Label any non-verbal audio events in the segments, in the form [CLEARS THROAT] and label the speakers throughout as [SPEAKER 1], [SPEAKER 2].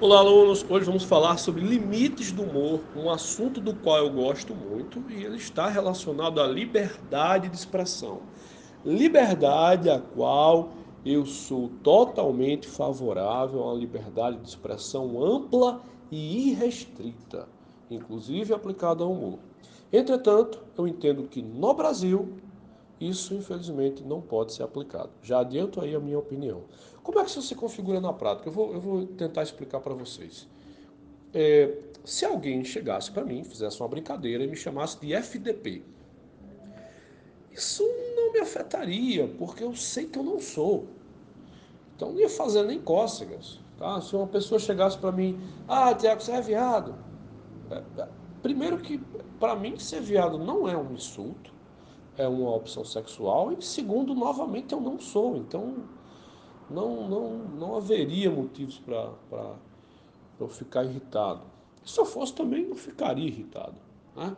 [SPEAKER 1] Olá, alunos! Hoje vamos falar sobre limites do humor, um assunto do qual eu gosto muito e ele está relacionado à liberdade de expressão. Liberdade a qual eu sou totalmente favorável uma liberdade de expressão ampla e irrestrita, inclusive aplicada ao humor. Entretanto, eu entendo que no Brasil isso infelizmente não pode ser aplicado. Já adianto aí a minha opinião. Como é que isso se configura na prática? Eu vou, eu vou tentar explicar para vocês. É, se alguém chegasse para mim, fizesse uma brincadeira e me chamasse de FDP, isso não me afetaria, porque eu sei que eu não sou. Então não ia fazer nem cócegas. Tá? Se uma pessoa chegasse para mim, ah, Tiago, você é viado. É, é, primeiro que, para mim, ser viado não é um insulto é uma opção sexual e segundo, novamente, eu não sou. Então, não, não, não haveria motivos para eu ficar irritado. Se eu fosse também, não ficaria irritado. Né?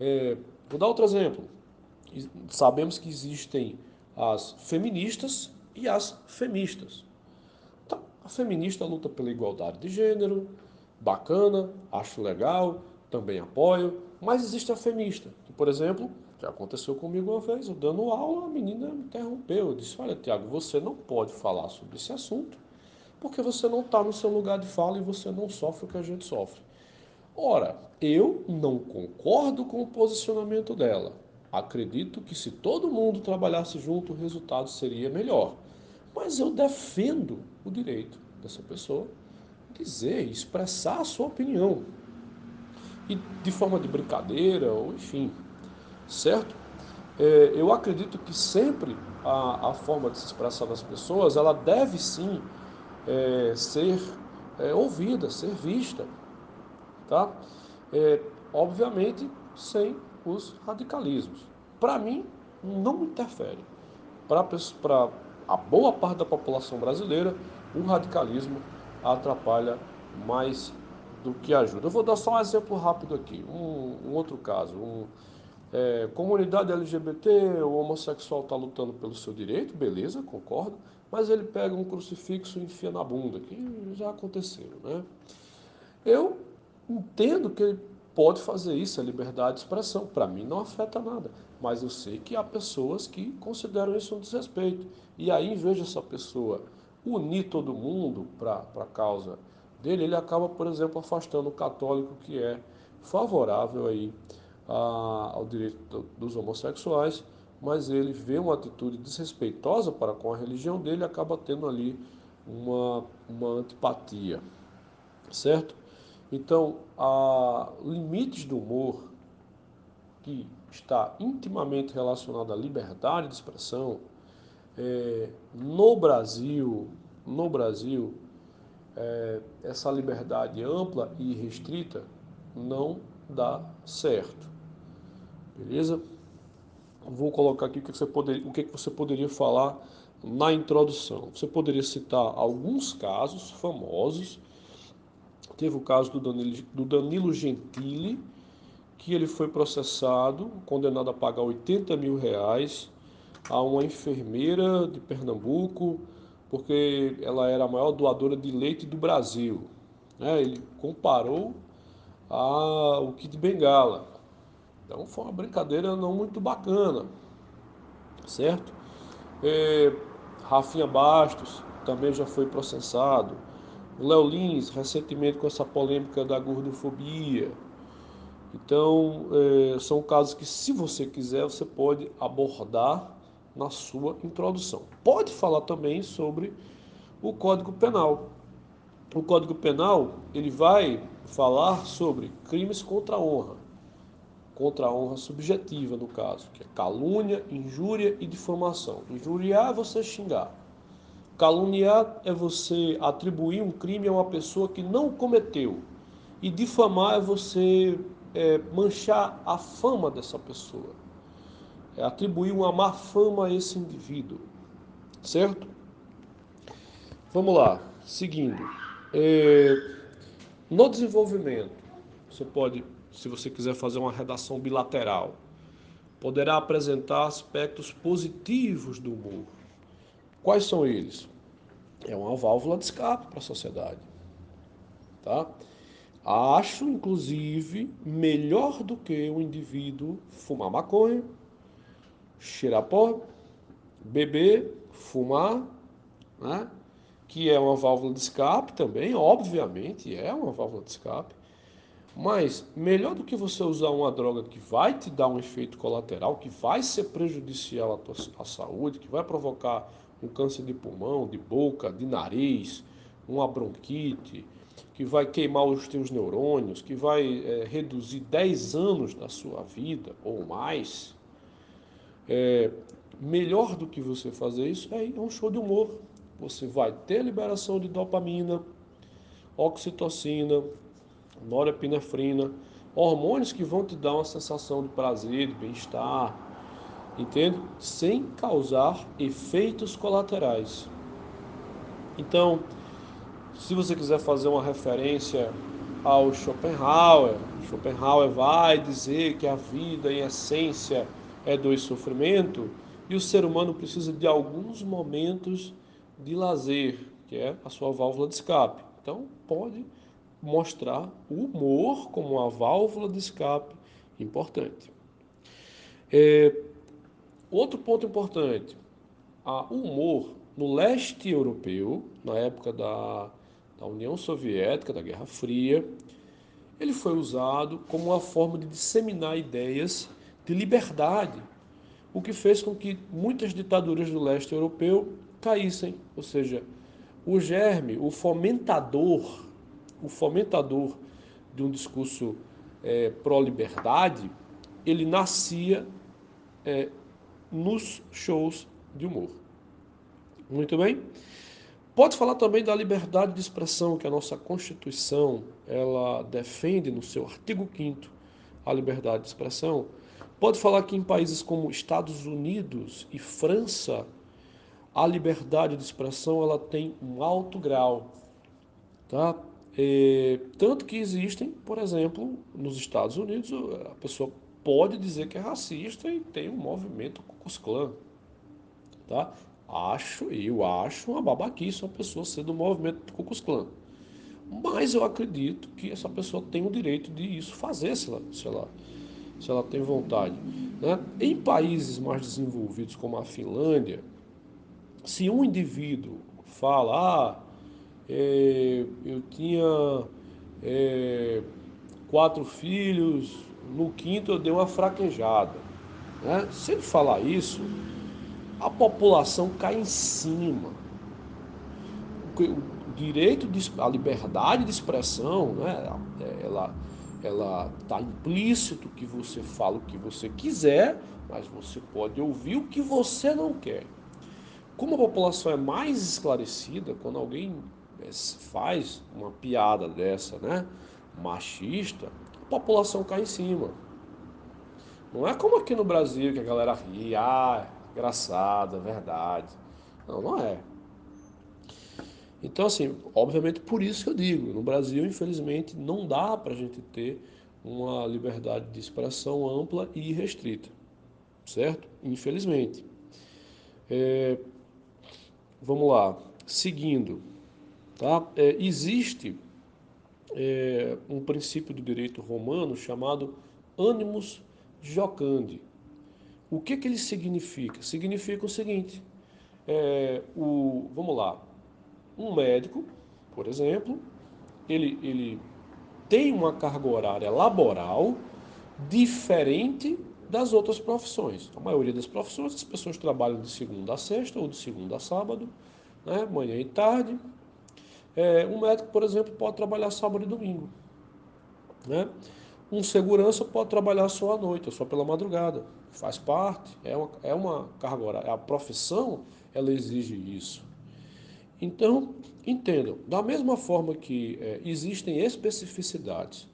[SPEAKER 1] É, vou dar outro exemplo. Sabemos que existem as feministas e as femistas. Então, a feminista luta pela igualdade de gênero, bacana, acho legal, também apoio, mas existe a femista, que, por exemplo, já aconteceu comigo uma vez, eu dando aula, a menina me interrompeu. Eu disse: Olha, Tiago, você não pode falar sobre esse assunto porque você não está no seu lugar de fala e você não sofre o que a gente sofre. Ora, eu não concordo com o posicionamento dela. Acredito que se todo mundo trabalhasse junto, o resultado seria melhor. Mas eu defendo o direito dessa pessoa dizer, expressar a sua opinião. E de forma de brincadeira, ou enfim, certo? É, eu acredito que sempre a, a, forma de se expressar das pessoas, ela deve sim é, ser é, ouvida, ser vista, tá? É, obviamente sem os radicalismos. Para mim, não interfere. Para a boa parte da população brasileira, o radicalismo atrapalha mais do que ajuda. Eu vou dar só um exemplo rápido aqui, um, um outro caso. Um, é, comunidade LGBT, o homossexual está lutando pelo seu direito, beleza, concordo, mas ele pega um crucifixo e enfia na bunda, que já aconteceu, né? Eu entendo que ele pode fazer isso, é liberdade de expressão, para mim não afeta nada, mas eu sei que há pessoas que consideram isso um desrespeito, e aí em vez dessa pessoa unir todo mundo para a causa dele, ele acaba, por exemplo, afastando o católico que é favorável aí a, ao direito do, dos homossexuais, mas ele vê uma atitude desrespeitosa para com a religião dele e acaba tendo ali uma, uma antipatia, certo? Então, há limites do humor que está intimamente relacionado à liberdade de expressão, é, no Brasil, no Brasil, é, essa liberdade ampla e restrita não dá certo. Beleza? Vou colocar aqui o que você poderia, o que você poderia falar na introdução. Você poderia citar alguns casos famosos. Teve o caso do Danilo, do Danilo Gentili, que ele foi processado, condenado a pagar 80 mil reais a uma enfermeira de Pernambuco, porque ela era a maior doadora de leite do Brasil. É, ele comparou ao kit bengala. Então foi uma brincadeira não muito bacana, certo? É, Rafinha Bastos também já foi processado. O Léo Lins, recentemente com essa polêmica da gordofobia. Então, é, são casos que, se você quiser, você pode abordar na sua introdução. Pode falar também sobre o Código Penal. O Código Penal ele vai falar sobre crimes contra a honra contra a honra subjetiva, no caso, que é calúnia, injúria e difamação. Injuriar é você xingar. Caluniar é você atribuir um crime a uma pessoa que não cometeu. E difamar é você é, manchar a fama dessa pessoa. É atribuir uma má fama a esse indivíduo. Certo? Vamos lá. Seguindo. É, no desenvolvimento, você pode se você quiser fazer uma redação bilateral. Poderá apresentar aspectos positivos do humor. Quais são eles? É uma válvula de escape para a sociedade. tá? Acho, inclusive, melhor do que o indivíduo fumar maconha, cheirar pó, beber, fumar, né? que é uma válvula de escape também, obviamente é uma válvula de escape, mas melhor do que você usar uma droga que vai te dar um efeito colateral, que vai ser prejudicial à tua à saúde, que vai provocar um câncer de pulmão, de boca, de nariz, uma bronquite, que vai queimar os teus neurônios, que vai é, reduzir 10 anos da sua vida ou mais, é, melhor do que você fazer isso é a um show de humor. Você vai ter liberação de dopamina, oxitocina, norepinefrina, hormônios que vão te dar uma sensação de prazer, de bem-estar, entende? Sem causar efeitos colaterais. Então, se você quiser fazer uma referência ao Schopenhauer, Schopenhauer vai dizer que a vida em essência é do sofrimento e o ser humano precisa de alguns momentos de lazer, que é a sua válvula de escape. Então, pode mostrar o humor como uma válvula de escape importante. É, outro ponto importante: o humor no leste europeu, na época da, da União Soviética, da Guerra Fria, ele foi usado como uma forma de disseminar ideias de liberdade, o que fez com que muitas ditaduras do leste europeu caíssem, ou seja, o germe, o fomentador o fomentador de um discurso é, pró-liberdade, ele nascia é, nos shows de humor. Muito bem? Pode falar também da liberdade de expressão que a nossa Constituição ela defende no seu artigo 5 a liberdade de expressão. Pode falar que em países como Estados Unidos e França, a liberdade de expressão ela tem um alto grau, tá? É, tanto que existem, por exemplo, nos Estados Unidos, a pessoa pode dizer que é racista e tem um movimento Klux Klan. Tá? Acho, eu acho uma babaquice uma pessoa ser do movimento Klux Klan. Mas eu acredito que essa pessoa tem o direito de isso fazer, se ela, se ela, se ela tem vontade. Né? Em países mais desenvolvidos, como a Finlândia, se um indivíduo fala, ah, é, eu tinha é, quatro filhos, no quinto eu dei uma fraquejada. Né? Se ele falar isso, a população cai em cima. O direito, de, a liberdade de expressão, né? ela ela está implícito que você fala o que você quiser, mas você pode ouvir o que você não quer. Como a população é mais esclarecida, quando alguém faz uma piada dessa, né? Machista, a população cai em cima. Não é como aqui no Brasil que a galera ri, ah, engraçado, é verdade. Não, não é. Então, assim, obviamente por isso que eu digo, no Brasil, infelizmente, não dá para a gente ter uma liberdade de expressão ampla e restrita, certo? Infelizmente. É, vamos lá, seguindo. Tá? É, existe é, um princípio do direito romano chamado animus jocandi. O que, que ele significa? Significa o seguinte: é, o, vamos lá, um médico, por exemplo, ele, ele tem uma carga horária laboral diferente das outras profissões. A maioria das profissões, as pessoas trabalham de segunda a sexta ou de segunda a sábado, né, manhã e tarde, é, um médico, por exemplo, pode trabalhar sábado e domingo. Né? Um segurança pode trabalhar só à noite, ou só pela madrugada. Faz parte, é uma, é uma carga horária. A profissão, ela exige isso. Então, entendam, da mesma forma que é, existem especificidades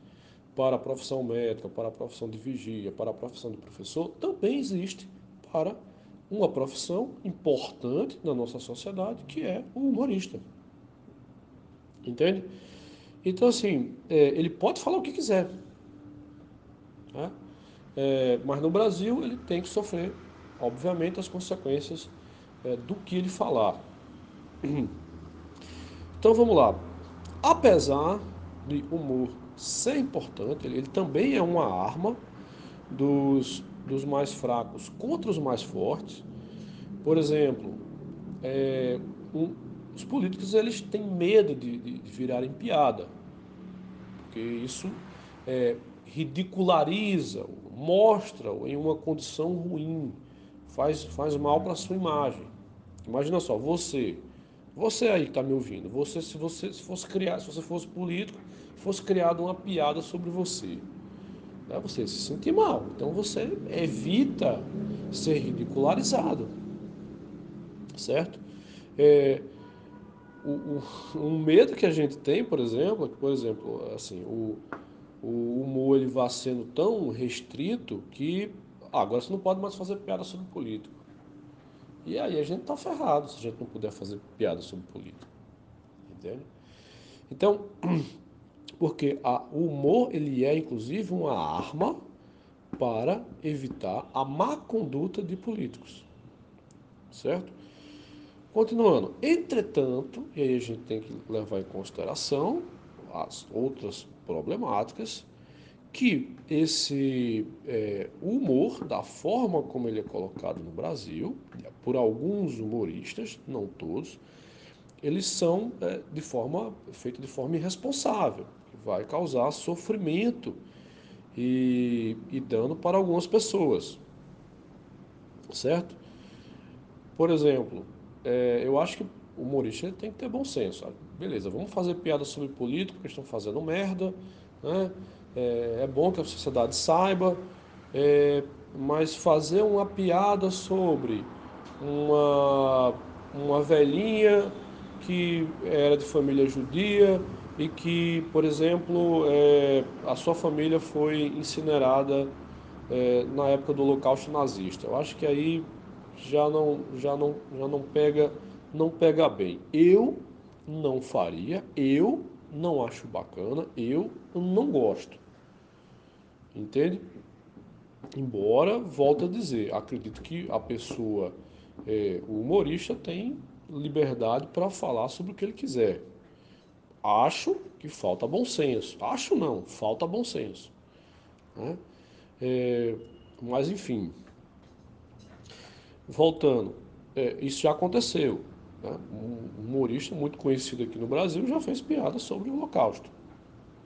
[SPEAKER 1] para a profissão médica, para a profissão de vigia, para a profissão de professor, também existe para uma profissão importante na nossa sociedade, que é o humorista. Entende? Então, assim, é, ele pode falar o que quiser. Né? É, mas no Brasil ele tem que sofrer, obviamente, as consequências é, do que ele falar. [CLEARS THROAT] Então vamos lá. Apesar de humor ser importante, ele, ele também é uma arma dos, dos mais fracos contra os mais fortes. Por exemplo, é, um, os políticos eles têm medo de, de, de virarem piada, porque isso é, ridiculariza, mostra em uma condição ruim, faz, faz mal para a sua imagem. Imagina só, você, você aí que está me ouvindo, você se você se fosse criar, se você fosse político, fosse criada uma piada sobre você, né, você se sentir mal. Então você evita ser ridicularizado, certo? É, o, o, medo que a gente tem, por exemplo, é que, por exemplo, assim, o, o humor ele vai sendo tão restrito que ah, agora você não pode mais fazer piada sobre político. E aí a gente tá ferrado se a gente não puder fazer piada sobre político. Entende? Então, [CLEARS THROAT] porque a, o humor ele é inclusive uma arma para evitar a má conduta de políticos. Certo? Continuando, entretanto, e aí a gente tem que levar em consideração as outras problemáticas que esse é, humor, da forma como ele é colocado no Brasil, por alguns humoristas, não todos, eles são é, de forma feito de forma irresponsável, que vai causar sofrimento e, e dano para algumas pessoas, certo? Por exemplo, é, eu acho que o humorista tem que ter bom senso. Sabe? Beleza, vamos fazer piada sobre político, que estão fazendo merda, né? É, é, bom que a sociedade saiba, é, mas fazer uma piada sobre uma, uma velhinha que era de família judia e que, por exemplo, é, a sua família foi incinerada é, na época do Holocausto nazista. Eu acho que aí já não, já não, já não pega, não pega bem. Eu não faria, eu não acho bacana, eu não gosto. Entende? Embora, volto a dizer, acredito que a pessoa, é, o humorista, tem liberdade para falar sobre o que ele quiser. Acho que falta bom senso. Acho não, falta bom senso. Né? É, mas enfim, voltando, é, isso já aconteceu. Né? Um humorista muito conhecido aqui no Brasil já fez piada sobre o Holocausto.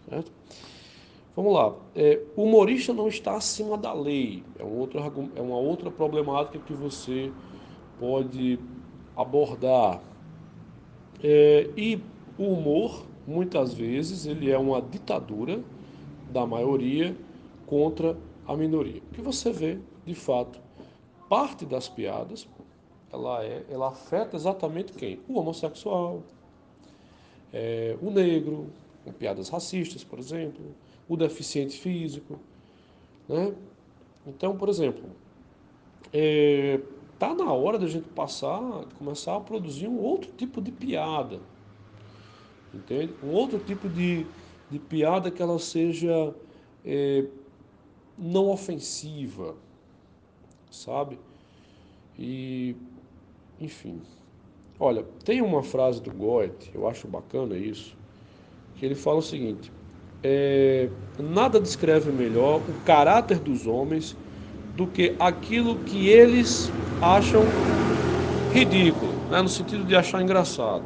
[SPEAKER 1] Certo? Vamos lá. É, o humorista não está acima da lei. É, um outro, é uma outra problemática que você pode abordar. É, e o humor, muitas vezes, ele é uma ditadura da maioria contra a minoria. O que você vê, de fato, parte das piadas, ela, é, ela afeta exatamente quem? O homossexual, é, o negro, com piadas racistas, por exemplo, o deficiente físico. Né? Então, por exemplo, é, tá na hora da gente passar, começar a produzir um outro tipo de piada. Entende? Um outro tipo de, de piada que ela seja é, não ofensiva, sabe? E, enfim. Olha, tem uma frase do Goethe, eu acho bacana isso, que ele fala o seguinte: é, nada descreve melhor o caráter dos homens do que aquilo que eles acham ridículo, né, no sentido de achar engraçado.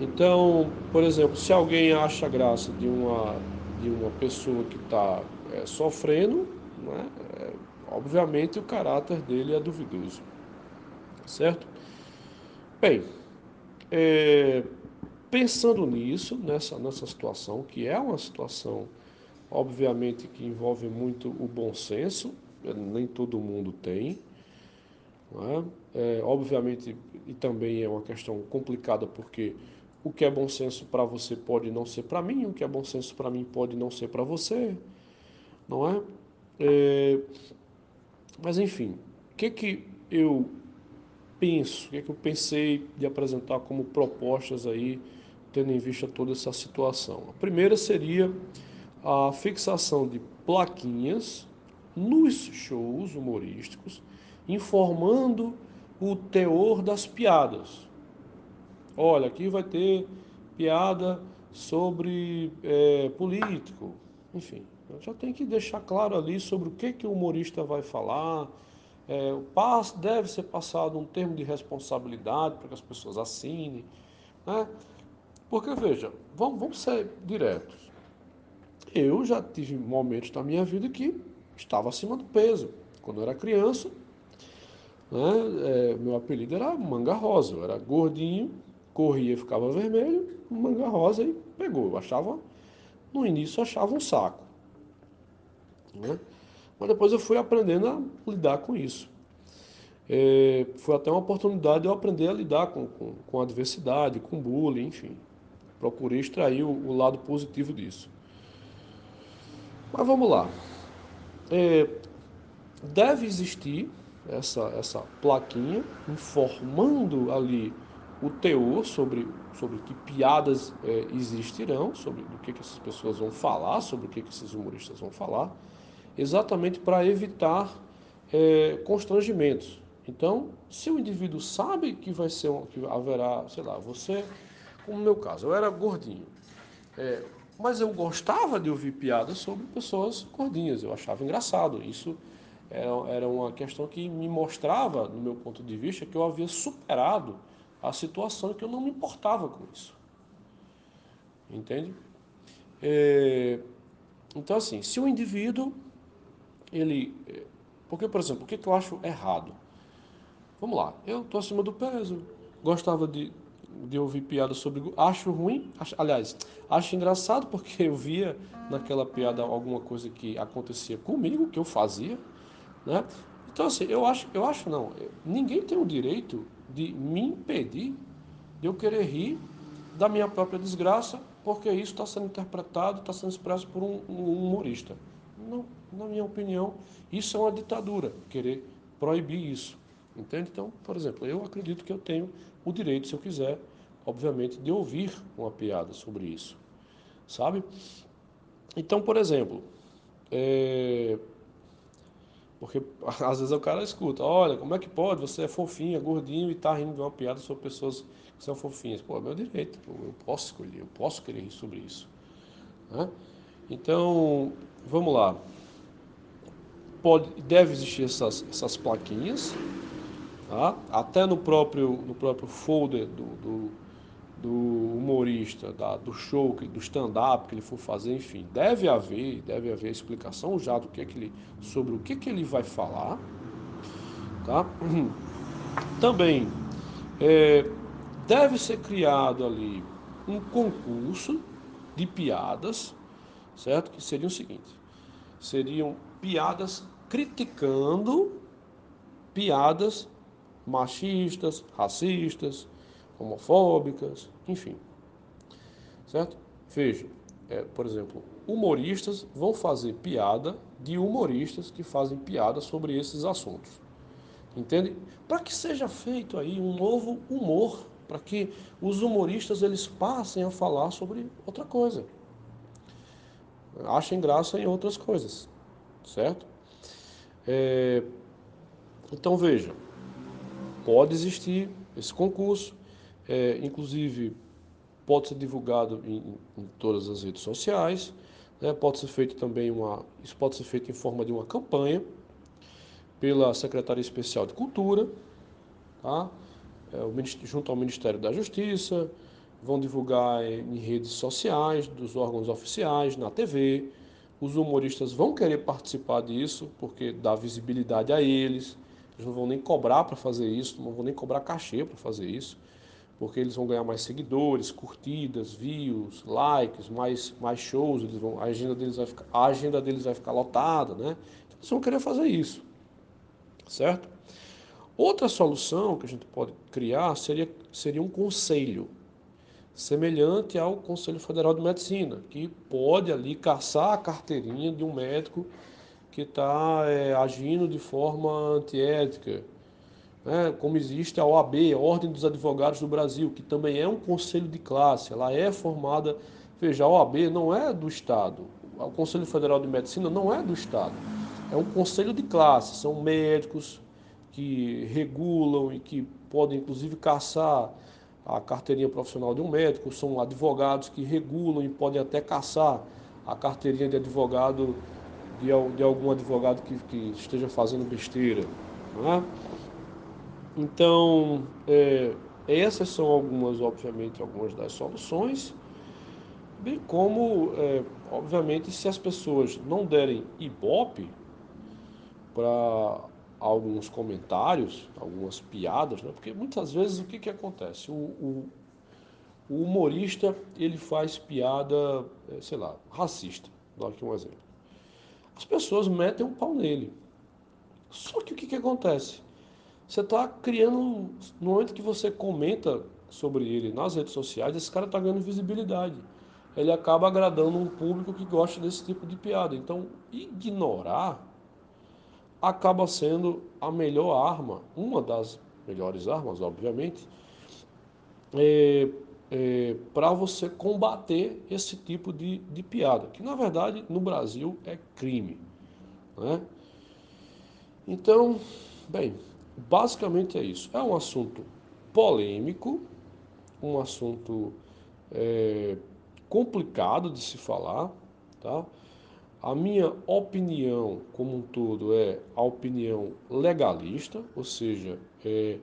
[SPEAKER 1] Então, por exemplo, se alguém acha graça de uma, de uma pessoa que está é, sofrendo, né, obviamente o caráter dele é duvidoso, certo? Bem, é, pensando nisso, nessa, nessa situação, que é uma situação, obviamente, que envolve muito o bom senso, né, nem todo mundo tem, é? É, obviamente, e também é uma questão complicada, porque o que é bom senso para você pode não ser para mim, o que é bom senso para mim pode não ser para você, não é? é? Mas enfim, o que que eu penso, o que, que eu pensei de apresentar como propostas aí, tendo em vista toda essa situação? A primeira seria a fixação de plaquinhas nos shows humorísticos, informando o teor das piadas. Olha, aqui vai ter piada sobre é, político, enfim. Já tem que deixar claro ali sobre o que, que o humorista vai falar. É, deve ser passado um termo de responsabilidade para que as pessoas assinem. Né? Porque, veja, vamos, vamos ser diretos. Eu já tive momentos na minha vida que estava acima do peso. Quando eu era criança, né, é, meu apelido era manga rosa. Eu era gordinho, corria, ficava vermelho, manga rosa e pegou. Eu achava, no início, achava um saco. Né? Mas depois eu fui aprendendo a lidar com isso. É, foi até uma oportunidade de eu aprender a lidar com, com, com adversidade, com bullying, enfim. Procurei extrair o, o lado positivo disso. Mas vamos lá. É, deve existir essa, essa plaquinha informando ali o teor sobre, sobre que piadas é, existirão, sobre o que, que essas pessoas vão falar, sobre o que, que esses humoristas vão falar, exatamente para evitar é, constrangimentos. Então, se o indivíduo sabe que vai ser um, que haverá, sei lá, você, como no meu caso, eu era gordinho, é, mas eu gostava de ouvir piadas sobre pessoas gordinhas, eu achava engraçado. Isso era, era uma questão que me mostrava, no meu ponto de vista, que eu havia superado a situação que eu não me importava com isso. Entende? É, então, assim, se o indivíduo, ele. É, porque, por exemplo, o que, que eu acho errado? Vamos lá, eu estou acima do peso, gostava de, de ouvir piadas sobre. Acho ruim, acho, aliás, acho engraçado porque eu via naquela piada alguma coisa que acontecia comigo, que eu fazia, né? Então, assim, eu acho, eu acho não, ninguém tem o direito de me impedir de eu querer rir da minha própria desgraça, porque isso está sendo interpretado, está sendo expresso por um, um humorista. Não, na minha opinião, isso é uma ditadura, querer proibir isso. Entende? Então, por exemplo, eu acredito que eu tenho o direito, se eu quiser, obviamente, de ouvir uma piada sobre isso. Sabe? Então, por exemplo, é... porque [LAUGHS] às vezes o cara escuta, olha, como é que pode? Você é fofinha, gordinho e tá rindo de uma piada sobre pessoas que são fofinhas. Pô, é meu direito, eu posso escolher, eu posso querer rir sobre isso. Né? Então, vamos lá. Pode, deve existir essas, essas plaquinhas, Tá? Até no próprio, no próprio folder do, do, do humorista, da, do show, do stand-up que ele for fazer, enfim, deve haver, deve haver explicação já do que é que ele, sobre o que, que ele vai falar. Tá? [CLEARS THROAT] Também é, deve ser criado ali um concurso de piadas, certo? Que seria o seguinte: seriam piadas criticando piadas machistas, racistas, homofóbicas, enfim. Certo? Veja, é, por exemplo, humoristas vão fazer piada de humoristas que fazem piada sobre esses assuntos. Entende? Para que seja feito aí um novo humor, para que os humoristas eles passem a falar sobre outra coisa. Achem graça em outras coisas, certo? É, então veja, pode existir esse concurso, é, inclusive pode ser divulgado em, em, todas as redes sociais, né? pode ser feito também uma, isso pode ser feito em forma de uma campanha pela Secretaria Especial de Cultura, tá? É, junto ao Ministério da Justiça, vão divulgar em redes sociais dos órgãos oficiais, na TV. Os humoristas vão querer participar disso porque dá visibilidade a eles, eles não vão nem cobrar para fazer isso, não vão nem cobrar cachê para fazer isso, porque eles vão ganhar mais seguidores, curtidas, views, likes, mais, mais shows, eles vão, a, agenda deles vai ficar, a agenda deles vai ficar lotada, né? Então, eles vão querer fazer isso, certo? Outra solução que a gente pode criar seria, seria um conselho, semelhante ao Conselho Federal de Medicina, que pode ali caçar a carteirinha de um médico que está é, agindo de forma antiética, né? como existe a OAB, a Ordem dos Advogados do Brasil, que também é um conselho de classe, ela é formada, veja, a OAB não é do Estado, o Conselho Federal de Medicina não é do Estado, é um conselho de classe, são médicos que regulam e que podem inclusive caçar a carteirinha profissional de um médico, são advogados que regulam e podem até caçar a carteirinha de advogado de, de algum advogado que, que, esteja fazendo besteira. É? Então, é, essas são algumas, obviamente, algumas das soluções, bem como, é, obviamente, se as pessoas não derem ibope para alguns comentários, algumas piadas, né? porque muitas vezes o que, que acontece? O, o, o humorista ele faz piada, é, sei lá, racista. Vou dar aqui um exemplo. As pessoas metem um pau nele. Só que o que, que acontece? Você está criando, no momento que você comenta sobre ele nas redes sociais, esse cara está ganhando visibilidade. Ele acaba agradando um público que gosta desse tipo de piada. Então, ignorar acaba sendo a melhor arma, uma das melhores armas, obviamente, é, é, para você combater esse tipo de, de piada, que na verdade no Brasil é crime. Né? Então, bem, basicamente é isso. É um assunto polêmico, um assunto é, complicado de se falar, tá? A minha opinião como um todo é a opinião legalista, ou seja, é,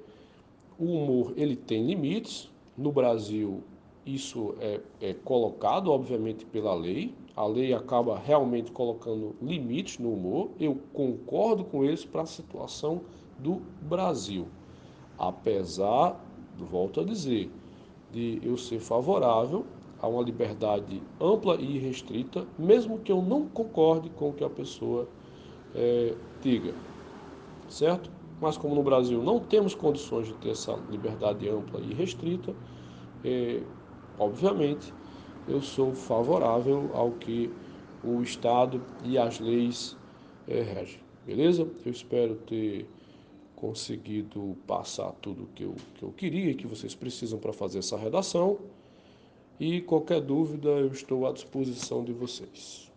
[SPEAKER 1] o humor ele tem limites. No Brasil isso é, é colocado, obviamente, pela lei. A lei acaba realmente colocando limites no humor. Eu concordo com eles para a situação do Brasil. Apesar, volto a dizer, de eu ser favorável a uma liberdade ampla e restrita, mesmo que eu não concorde com o que a pessoa é, diga, certo? Mas como no Brasil não temos condições de ter essa liberdade ampla e restrita, é, obviamente eu sou favorável ao que o Estado e as leis é, regem, beleza? Eu espero ter conseguido passar tudo que eu, que eu queria e que vocês precisam para fazer essa redação. E qualquer dúvida, eu estou à disposição de vocês.